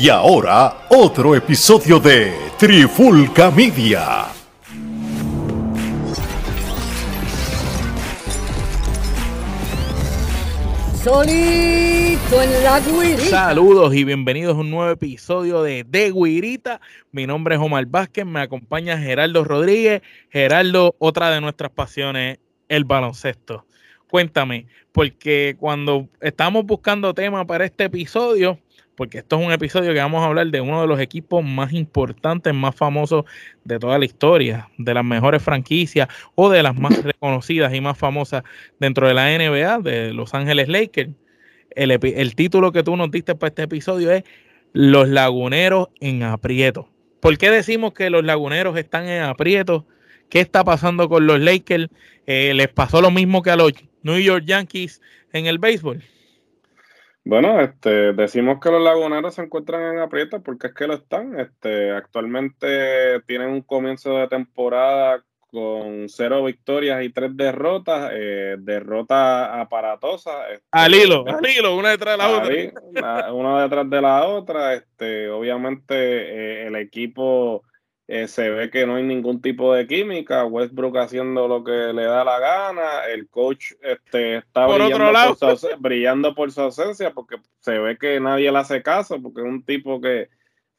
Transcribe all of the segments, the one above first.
Y ahora, otro episodio de Trifulca Media. Solito en la guirita. Saludos y bienvenidos a un nuevo episodio de De Guirita. Mi nombre es Omar Vázquez, me acompaña Gerardo Rodríguez. Gerardo, otra de nuestras pasiones, el baloncesto. Cuéntame, porque cuando estamos buscando tema para este episodio, porque esto es un episodio que vamos a hablar de uno de los equipos más importantes, más famosos de toda la historia, de las mejores franquicias o de las más reconocidas y más famosas dentro de la NBA, de Los Ángeles Lakers. El, título que tú nos diste para este episodio es Los Laguneros en Aprieto. ¿Por qué decimos que los Laguneros están en aprieto? ¿Qué está pasando con los Lakers? Eh, ¿Les pasó lo mismo que a los New York Yankees en el béisbol? Bueno, este, decimos que los laguneros se encuentran en aprieto porque es que lo están. Este, actualmente tienen un comienzo de temporada con cero victorias y tres derrotas, eh, derrotas aparatosas. Este, al hilo, al hilo, una detrás de la otra. una detrás de la otra. Este, obviamente eh, el equipo eh, se ve que no hay ningún tipo de química, Westbrook haciendo lo que le da la gana, el coach este, está brillando, por su, ausencia porque se ve que nadie le hace caso, porque es un tipo que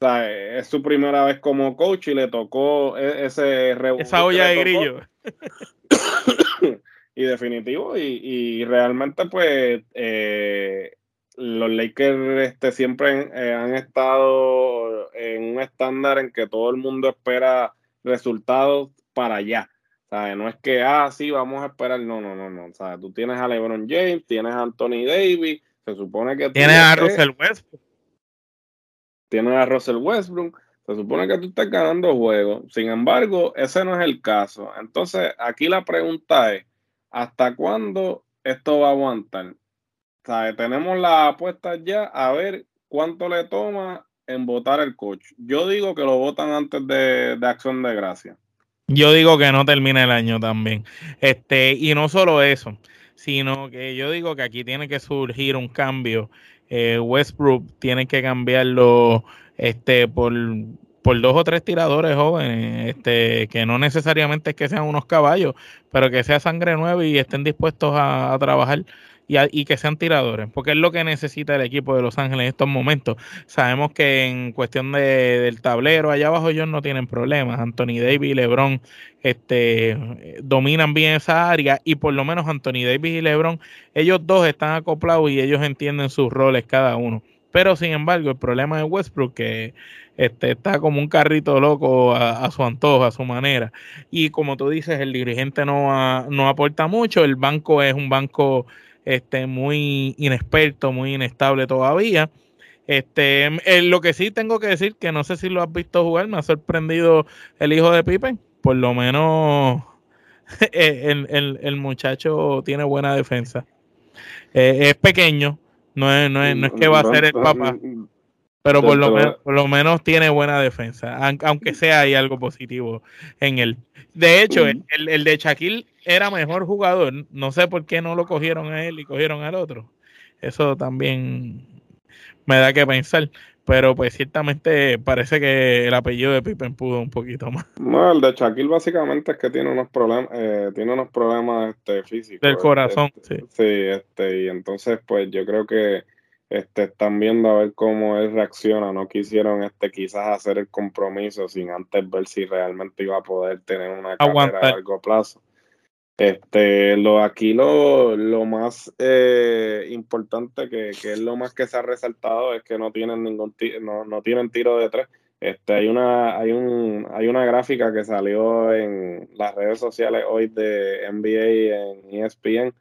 es su primera vez como coach y le tocó e, ese Esa olla de grillo. y definitivo, y, realmente pues eh, los Lakers este, siempre eh, han estado en un estándar en que todo el mundo espera resultados para allá. No es que, ah, sí, vamos a esperar. No, no, no, no. Sea, tú tienes a LeBron James, tienes a Anthony Davis, se supone que... Tienes a Russell Westbrook. Tienes a Russell Westbrook. Se supone que tú estás ganando juegos. Sin embargo, ese no es el caso. Entonces, aquí la pregunta es, ¿hasta cuándo esto va a aguantar? Tenemos la apuesta ya a ver cuánto le toma en votar el coach. Yo digo que lo votan antes de, Acción de Gracia. Yo digo que no termine el año también. Este, y no solo eso, sino que yo digo que aquí tiene que surgir un cambio. Eh, Westbrook tiene que cambiarlo este, por, por dos o tres tiradores jóvenes, este, que no necesariamente es que sean unos caballos, pero que sea sangre nueva y estén dispuestos a trabajar y, que sean tiradores, porque es lo que necesita el equipo de Los Ángeles en estos momentos. Sabemos que en cuestión de, del tablero, allá abajo ellos no tienen problemas. Anthony Davis y LeBron este, dominan bien esa área y por lo menos Anthony Davis y LeBron, ellos dos están acoplados y ellos entienden sus roles cada uno. Pero sin embargo, el problema de Westbrook que este, está como un carrito loco a, su antojo, a su manera. Y como tú dices, el dirigente no, no aporta mucho. El banco es un banco este, muy inexperto, muy inestable todavía. Este, eh, lo que sí tengo que decir, que no sé si lo has visto jugar, me ha sorprendido el hijo de Pippen. Por lo menos eh, el, muchacho tiene buena defensa. Eh, es pequeño, no es, no, es, no es que va a ser el papá, pero por lo, menos, por lo menos tiene buena defensa, aunque sea hay algo positivo en él. De hecho, el, el de Shaquille era mejor jugador. No sé por qué no lo cogieron a él y cogieron al otro. Eso también me da que pensar. Pero pues ciertamente parece que el apellido de Pippen pudo un poquito más. No, el de Shaquille básicamente es que tiene unos problemas, eh, tiene unos problemas este, físicos. Del corazón, este, sí. Sí, este, y entonces pues yo creo que este, están viendo a ver cómo él reacciona. No quisieron este, quizás hacer el compromiso sin antes ver si realmente iba a poder tener una carrera a largo plazo. Este, lo, aquí lo, lo más eh, importante que, que, es lo más que se ha resaltado es que no tienen ningún no, no tienen tiro de tres. Este, hay una, hay un, hay una gráfica que salió en las redes sociales hoy de NBA en ESPN,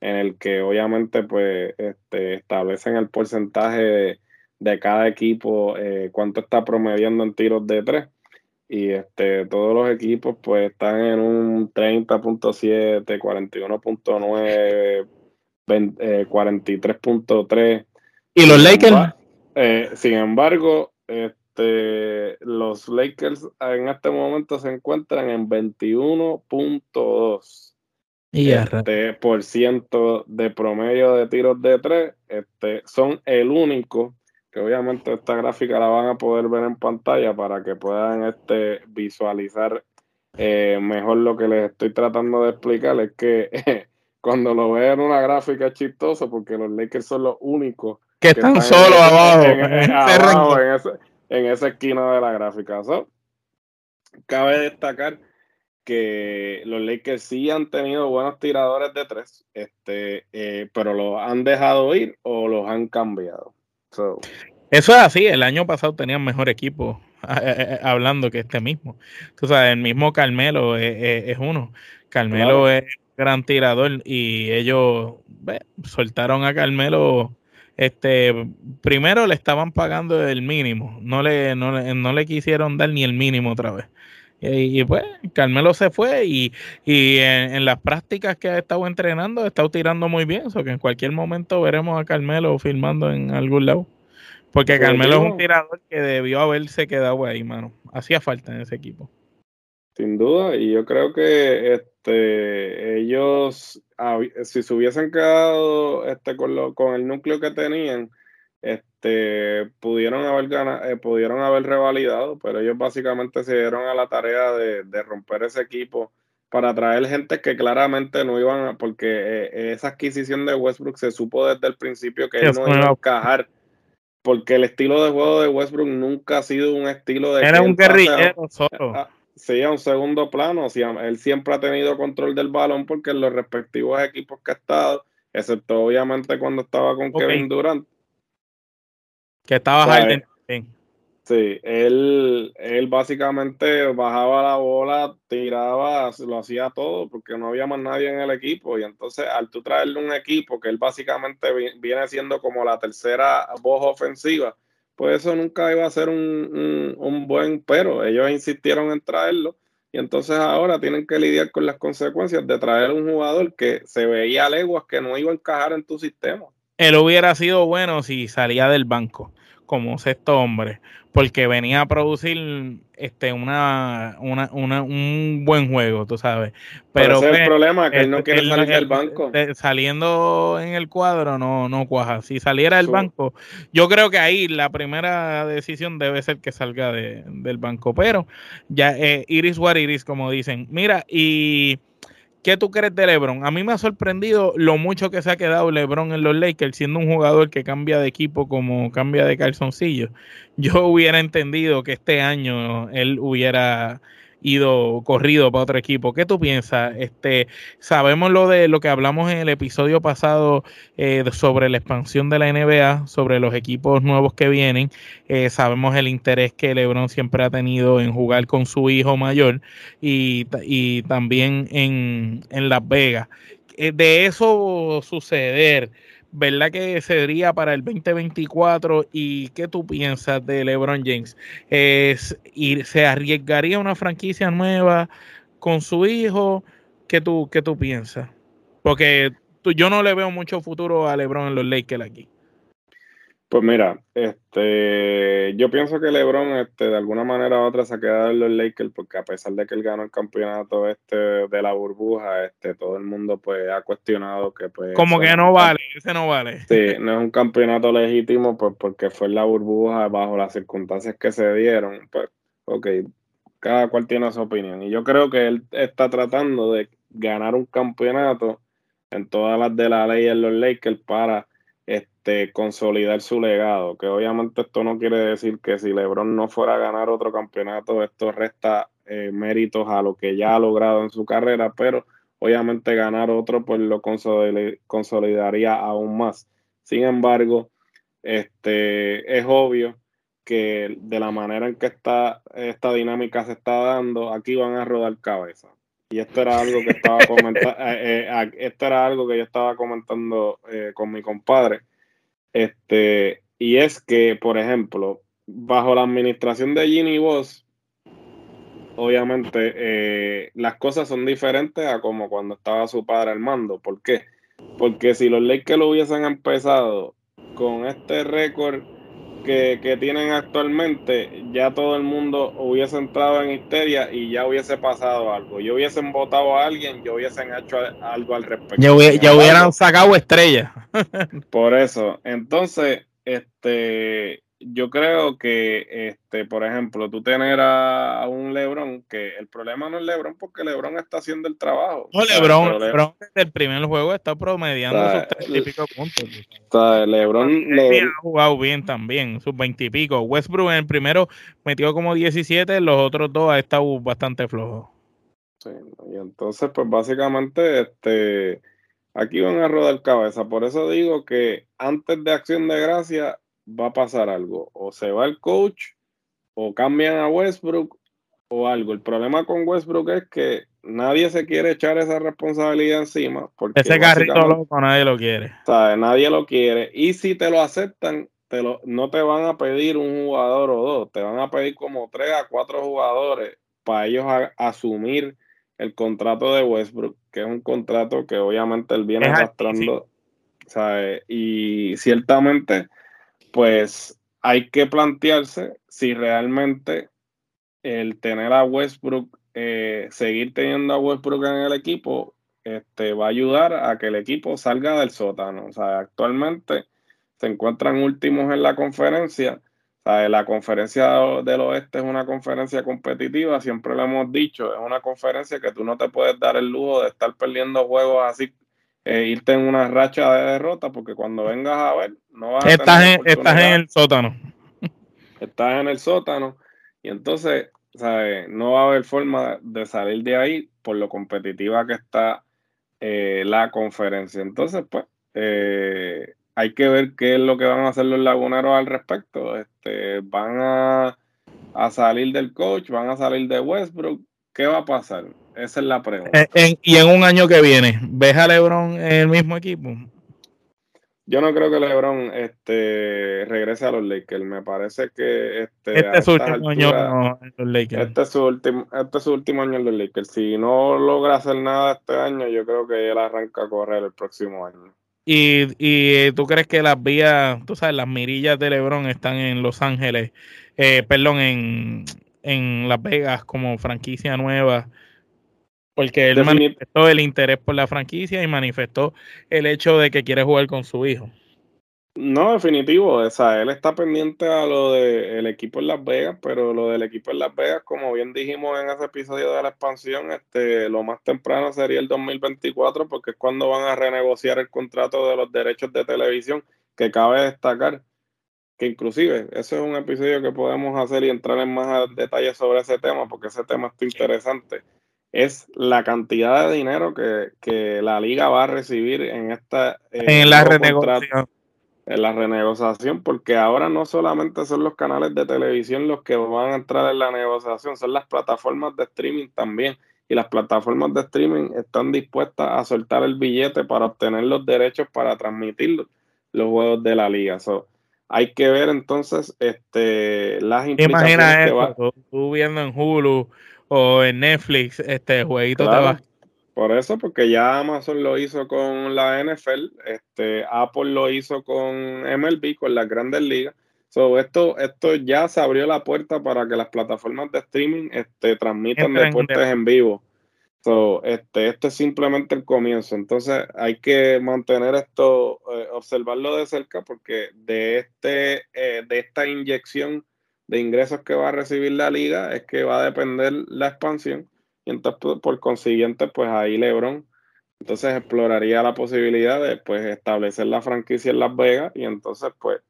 en el que obviamente pues este, establecen el porcentaje de, cada equipo, eh, cuánto está promediando en tiros de tres y este todos los equipos pues están en un 30.7, 41.9, 43.3. ¿Y los Lakers? Eh, sin embargo, este, los Lakers en este momento se encuentran en 21.2 este, por ciento de promedio de tiros de tres. Este, son el único que obviamente esta gráfica la van a poder ver en pantalla para que puedan este, visualizar eh, mejor lo que les estoy tratando de explicar. Es que cuando lo ven en una gráfica es chistoso porque los Lakers son los únicos que, están, solo abajo, en, esa esquina de la gráfica. cabe destacar que los Lakers sí han tenido buenos tiradores de tres, este, eh, pero los han dejado ir o los han cambiado. Eso es así, el año pasado tenían mejor equipo hablando que este mismo. Tú sabes, el mismo Carmelo es, uno. Carmelo es gran tirador y ellos soltaron a Carmelo. Este, primero le estaban pagando el mínimo, no le, no le, no le quisieron dar ni el mínimo otra vez. Y, pues Carmelo se fue y, en, las prácticas que ha estado entrenando ha estado tirando muy bien, o que en cualquier momento veremos a Carmelo filmando en algún lado. Porque Carmelo es un tirador que debió haberse quedado ahí, mano. Hacía falta en ese equipo. Sin duda, y yo creo que este ellos, si se hubiesen quedado este, con, con el núcleo que tenían, este, pudieron haber ganado, eh, pudieron haber revalidado, pero ellos básicamente se dieron a la tarea de, romper ese equipo para traer gente que claramente no iban a, porque eh, esa adquisición de Westbrook se supo desde el principio que no iba a encajar, porque el estilo de juego de Westbrook nunca ha sido un estilo de... Era un guerrillero solo. A, sí, a un segundo plano, él siempre ha tenido control del balón porque en los respectivos equipos que ha estado, excepto obviamente cuando estaba con Kevin Durant, que estaba Harden Sí, él, él básicamente bajaba la bola, tiraba, lo hacía todo porque no había más nadie en el equipo. Y entonces, al tú traerle un equipo que él básicamente viene siendo como la tercera voz ofensiva, pues eso nunca iba a ser un, un buen pero. Ellos insistieron en traerlo y entonces ahora tienen que lidiar con las consecuencias de traer un jugador que se veía a leguas que no iba a encajar en tu sistema él hubiera sido bueno si salía del banco como sexto hombre, porque venía a producir este una, una, una un buen juego, tú sabes. Pero, ese es el problema, que él no quiere salir del banco. Saliendo en el cuadro no, no cuaja. Si saliera del banco, yo creo que ahí la primera decisión debe ser que salga de, del banco. Pero ya eh, Iris what Iris, como dicen. Mira, y ¿Qué tú crees de LeBron? A mí me ha sorprendido lo mucho que se ha quedado LeBron en los Lakers, siendo un jugador que cambia de equipo como cambia de calzoncillo. Yo hubiera entendido que este año él hubiera ido corrido para otro equipo. ¿Qué tú piensas? Este, sabemos lo de lo que hablamos en el episodio pasado eh, sobre la expansión de la NBA, sobre los equipos nuevos que vienen. Eh, sabemos el interés que LeBron siempre ha tenido en jugar con su hijo mayor y, y también en, en Las Vegas. Eh, de eso suceder ¿verdad que sería para el 2024? ¿Y qué tú piensas de LeBron James? ¿Es, ¿Se arriesgaría una franquicia nueva con su hijo? ¿Qué tú, qué tú piensas? Porque yo no le veo mucho futuro a LeBron en los Lakers aquí. Pues mira, este, yo pienso que LeBron, este, de alguna manera u otra se ha quedado en los Lakers porque a pesar de que él ganó el campeonato este de la burbuja, este, todo el mundo pues ha cuestionado que pues como que no vale, ese no vale. Sí, no es un campeonato legítimo pues porque fue en la burbuja bajo las circunstancias que se dieron, pues, ok, cada cual tiene su opinión y yo creo que él está tratando de ganar un campeonato en todas las de la ley en los Lakers para este, consolidar su legado, que obviamente esto no quiere decir que si LeBron no fuera a ganar otro campeonato, esto resta eh, méritos a lo que ya ha logrado en su carrera, pero obviamente ganar otro pues lo consolidaría aún más. Sin embargo, este, es obvio que de la manera en que está, esta dinámica se está dando, aquí van a rodar cabeza. Y esto era algo que estaba comentando, eh, eh, esto era algo que yo estaba comentando con mi compadre este, y es que, por ejemplo, bajo la administración de Ginny Voss, obviamente eh, las cosas son diferentes a como cuando estaba su padre al mando. ¿Por qué? Porque si los Lakers lo hubiesen empezado con este récord que, que, tienen actualmente, ya todo el mundo hubiese entrado en histeria y ya hubiese pasado algo. Ya hubiesen votado a alguien, ya hubiesen hecho algo al respecto. Ya, hubieran sacado estrellas. por eso, entonces, este, yo creo que, este, por ejemplo, tú tener a, un LeBron, que el problema no es LeBron porque LeBron está haciendo el trabajo. No, LeBron, LeBron desde el primer juego está promediando sus tres y pico puntos. O LeBron, ha jugado bien también, sus veintipico. Westbrook en el primero metió como 17, los otros dos ha estado bastante flojos. Sí, y entonces, pues básicamente, este, aquí van a rodar cabeza. Por eso digo que antes de Acción de Gracia va a pasar algo. O se va el coach, o cambian a Westbrook, o algo. El problema con Westbrook es que nadie se quiere echar esa responsabilidad encima. Porque Ese carrito loco nadie lo quiere. Nadie lo quiere. Y si te lo aceptan, te lo, no te van a pedir un jugador o dos, te van a pedir como tres a cuatro jugadores para ellos asumir el contrato de Westbrook, que es un contrato que obviamente él viene arrastrando. Y ciertamente pues hay que plantearse si realmente el tener a Westbrook, eh, seguir teniendo a Westbrook en el equipo, este, va a ayudar a que el equipo salga del sótano. O sea, actualmente se encuentran últimos en la conferencia. O sea, la conferencia del oeste es una conferencia competitiva, siempre lo hemos dicho, es una conferencia que tú no te puedes dar el lujo de estar perdiendo juegos así eh, irte en una racha de derrota, porque cuando vengas a ver, no vas a estás, en, estás en el sótano. Estás en el sótano y entonces, ¿sabes? No va a haber forma de salir de ahí por lo competitiva que está eh, la conferencia. Entonces, pues, eh, hay que ver qué es lo que van a hacer los laguneros al respecto. Este, van a, a salir del coach, van a salir de Westbrook. ¿Qué va a pasar? Esa es la pregunta. y en un año que viene, ¿ves a LeBron en el mismo equipo? Yo no creo que LeBron este, regrese a los Lakers. Me parece que este, este es su último año en los Lakers. Este es su último, este es su último año en los Lakers. Si no logra hacer nada este año, yo creo que él arranca a correr el próximo año. ¿Y, y tú crees que las vías, tú sabes, las mirillas de LeBron están en Los Ángeles, eh, perdón, en, en Las Vegas como franquicia nueva? Porque él manifestó el interés por la franquicia y manifestó el hecho de que quiere jugar con su hijo. No, definitivo. O sea, él está pendiente a lo del equipo en Las Vegas, pero lo del equipo en Las Vegas, como bien dijimos en ese episodio de la expansión, este, lo más temprano sería el 2024, porque es cuando van a renegociar el contrato de los derechos de televisión, que cabe destacar que inclusive eso es un episodio que podemos hacer y entrar en más detalles sobre ese tema, porque ese tema está interesante. Es la cantidad de dinero que, la liga va a recibir en esta eh, en la renegociación. en la renegociación porque ahora no solamente son los canales de televisión los que van a entrar en la negociación son las plataformas de streaming también. Y las plataformas de streaming están dispuestas a soltar el billete para obtener los derechos para transmitir los juegos de la liga hay que ver entonces este las implicaciones que tú viendo en Hulu o en Netflix este jueguito Por eso, porque ya Amazon lo hizo con la NFL, este, Apple lo hizo con MLB, con las grandes ligas. So, esto, esto ya se abrió la puerta para que las plataformas de streaming este, transmitan deportes en vivo. So, este, este es simplemente el comienzo. Entonces hay que mantener esto, eh, observarlo de cerca, porque de, este, eh, de esta inyección de ingresos que va a recibir la liga es que va a depender la expansión. Y entonces por consiguiente pues ahí LeBron entonces exploraría la posibilidad de pues establecer la franquicia en Las Vegas y entonces pues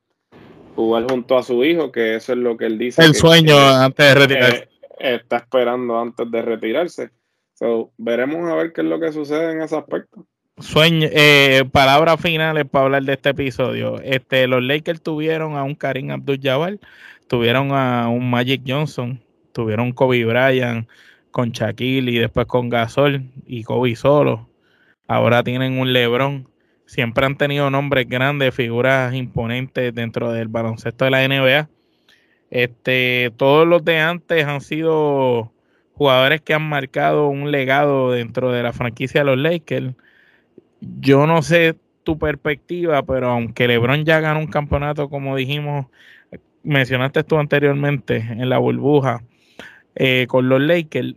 jugar junto a su hijo que eso es lo que él dice el sueño antes de retirarse. eh, está esperando antes de retirarse so, veremos a ver qué es lo que sucede en ese aspecto Sueño, eh, palabras finales para hablar de este episodio. Este, los Lakers tuvieron a un Karim Abdul-Jabbar tuvieron a un Magic Johnson, tuvieron Kobe Bryant con Shaquille y después con Gasol y Kobe solo. Ahora tienen un LeBron. Siempre han tenido nombres grandes, figuras imponentes dentro del baloncesto de la NBA. Este, todos los de antes han sido jugadores que han marcado un legado dentro de la franquicia de los Lakers. Yo no sé tu perspectiva, pero aunque LeBron ya ganó un campeonato, como dijimos mencionaste tú anteriormente en la burbuja eh, con los Lakers,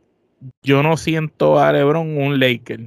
yo no siento a LeBron un Laker.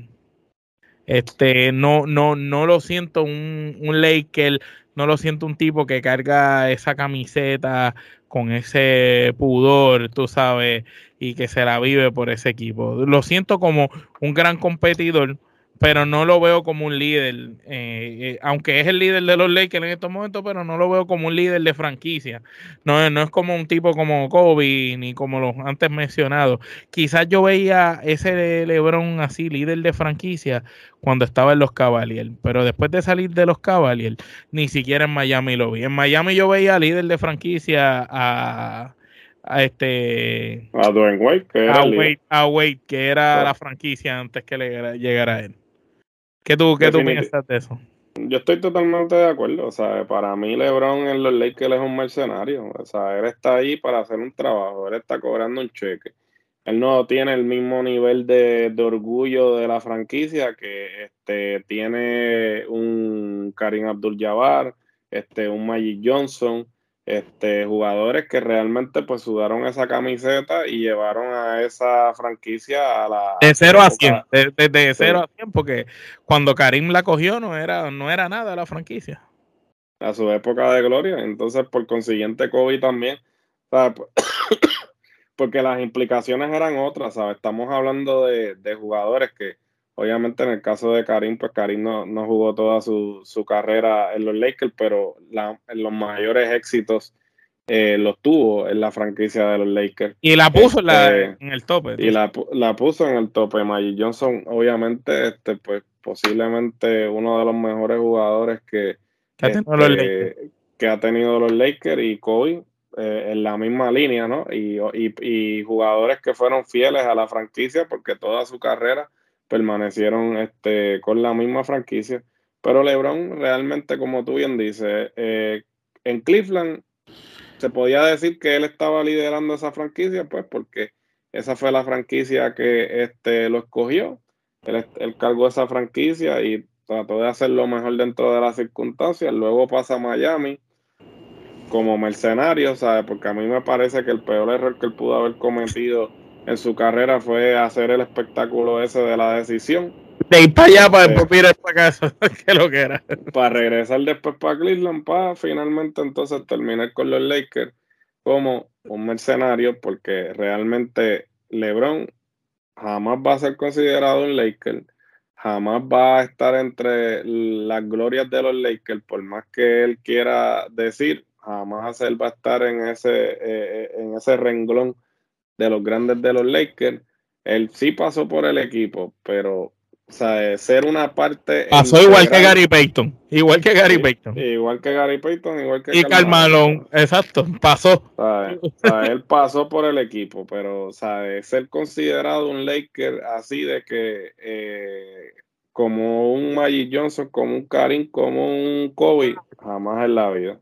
Este, no, no, no lo siento un, un Laker, no lo siento un tipo que carga esa camiseta con ese pudor, tú sabes, y que se la vive por ese equipo. Lo siento como un gran competidor, pero no lo veo como un líder, eh, eh, aunque es el líder de los Lakers en estos momentos, pero no lo veo como un líder de franquicia. No, no es como un tipo como Kobe ni como los antes mencionados. Quizás yo veía ese LeBron así, líder de franquicia, cuando estaba en los Cavaliers, pero después de salir de los Cavaliers, ni siquiera en Miami lo vi. En Miami yo veía líder de franquicia a a este a Dwayne Wade que era, a Wade, que era la franquicia antes que le llegara a él. ¿Qué tú, qué tú piensas de eso? Yo estoy totalmente de acuerdo. O sea, para mí LeBron en los Lakers es un mercenario. O sea, él está ahí para hacer un trabajo. Él está cobrando un cheque. Él no tiene el mismo nivel de, orgullo de la franquicia que este, tiene un Karim Abdul-Jabbar, este, un Magic Johnson este, jugadores que realmente pues sudaron esa camiseta y llevaron a esa franquicia a la... De 0 a 100, de, 0 a 100, porque cuando Karim la cogió no era, no era nada la franquicia. A su época de gloria, entonces por consiguiente Kobe también, porque las implicaciones eran otras, ¿sabes? Estamos hablando de, jugadores que obviamente en el caso de Karim, pues Karim no, no jugó toda su, su, carrera en los Lakers, pero la, los mayores éxitos eh, los tuvo en la franquicia de los Lakers. Y la puso este, en el tope. Y la, la, puso en el tope. Magic Johnson, obviamente, este, pues posiblemente uno de los mejores jugadores que, que, ha, tenido los este, que ha tenido los Lakers y Kobe. Eh, en la misma línea, ¿no? Y, y, y jugadores que fueron fieles a la franquicia porque toda su carrera permanecieron este, con la misma franquicia. Pero LeBron realmente, como tú bien dices, eh, en Cleveland se podía decir que él estaba liderando esa franquicia, pues porque esa fue la franquicia que este, lo escogió. Él, él cargó esa franquicia y trató de hacer lo mejor dentro de las circunstancias. Luego pasa a Miami como mercenario, ¿sabes? Porque a mí me parece que el peor error que él pudo haber cometido en su carrera fue hacer el espectáculo ese de la decisión. De ir para allá para después ir para casa, que lo que era. Para regresar después para Cleveland, para finalmente entonces terminar con los Lakers como un mercenario, porque realmente LeBron jamás va a ser considerado un Laker, jamás va a estar entre las glorias de los Lakers, por más que él quiera decir, jamás él va a estar en ese, eh, eh, en ese renglón de los grandes de los Lakers. Él sí pasó por el equipo, pero o sea, ser una parte. Pasó igual que Gary Payton. Igual que Gary Payton. Igual que Gary Payton, igual que. Y Carmelo, exacto, pasó. Sea, él pasó por el equipo, pero o sea, ser considerado un Laker así de que. Eh, como un Magic Johnson, como un Karim, como un Kobe, jamás en la vida.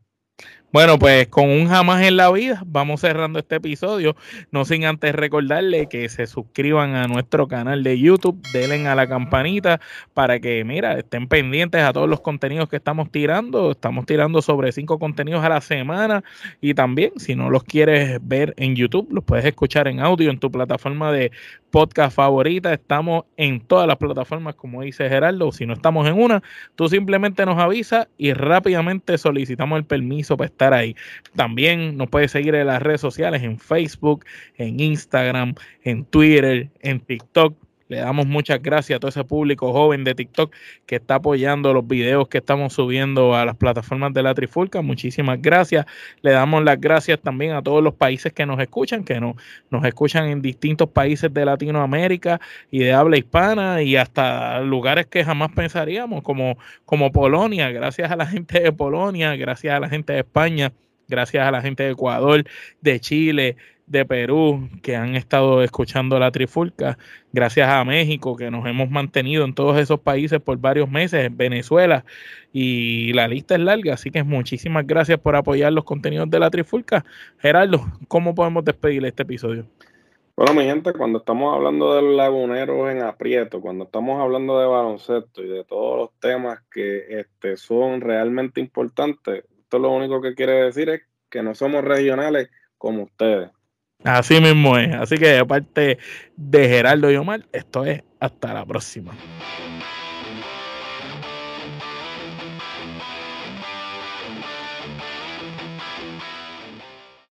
Bueno, pues con un jamás en la vida vamos cerrando este episodio. No sin antes recordarle que se suscriban a nuestro canal de YouTube, denle a la campanita para que, mira, estén pendientes a todos los contenidos que estamos tirando. Estamos tirando sobre cinco contenidos a la semana y también, si no los quieres ver en YouTube, los puedes escuchar en audio en tu plataforma de podcast favorita. Estamos en todas las plataformas, como dice Gerardo. Si no estamos en una, tú simplemente nos avisas y rápidamente solicitamos el permiso para estar ahí. También nos puedes seguir en las redes sociales, en Facebook, en Instagram, en Twitter, en TikTok le damos muchas gracias a todo ese público joven de TikTok que está apoyando los videos que estamos subiendo a las plataformas de la Trifulca. Muchísimas gracias. Le damos las gracias también a todos los países que nos escuchan, que nos, nos escuchan en distintos países de Latinoamérica y de habla hispana y hasta lugares que jamás pensaríamos, como, como Polonia. Gracias a la gente de Polonia, gracias a la gente de España, gracias a la gente de Ecuador, de Chile, de Perú que han estado escuchando la trifulca, gracias a México que nos hemos mantenido en todos esos países por varios meses, en Venezuela y la lista es larga, así que muchísimas gracias por apoyar los contenidos de la trifulca. Gerardo, ¿cómo podemos despedir este episodio? Bueno, mi gente, cuando estamos hablando de los laguneros en aprieto, cuando estamos hablando de baloncesto y de todos los temas que este, son realmente importantes, esto lo único que quiere decir es que no somos regionales como ustedes. Así mismo es. Así que aparte de Gerardo y Omar, esto es hasta la próxima.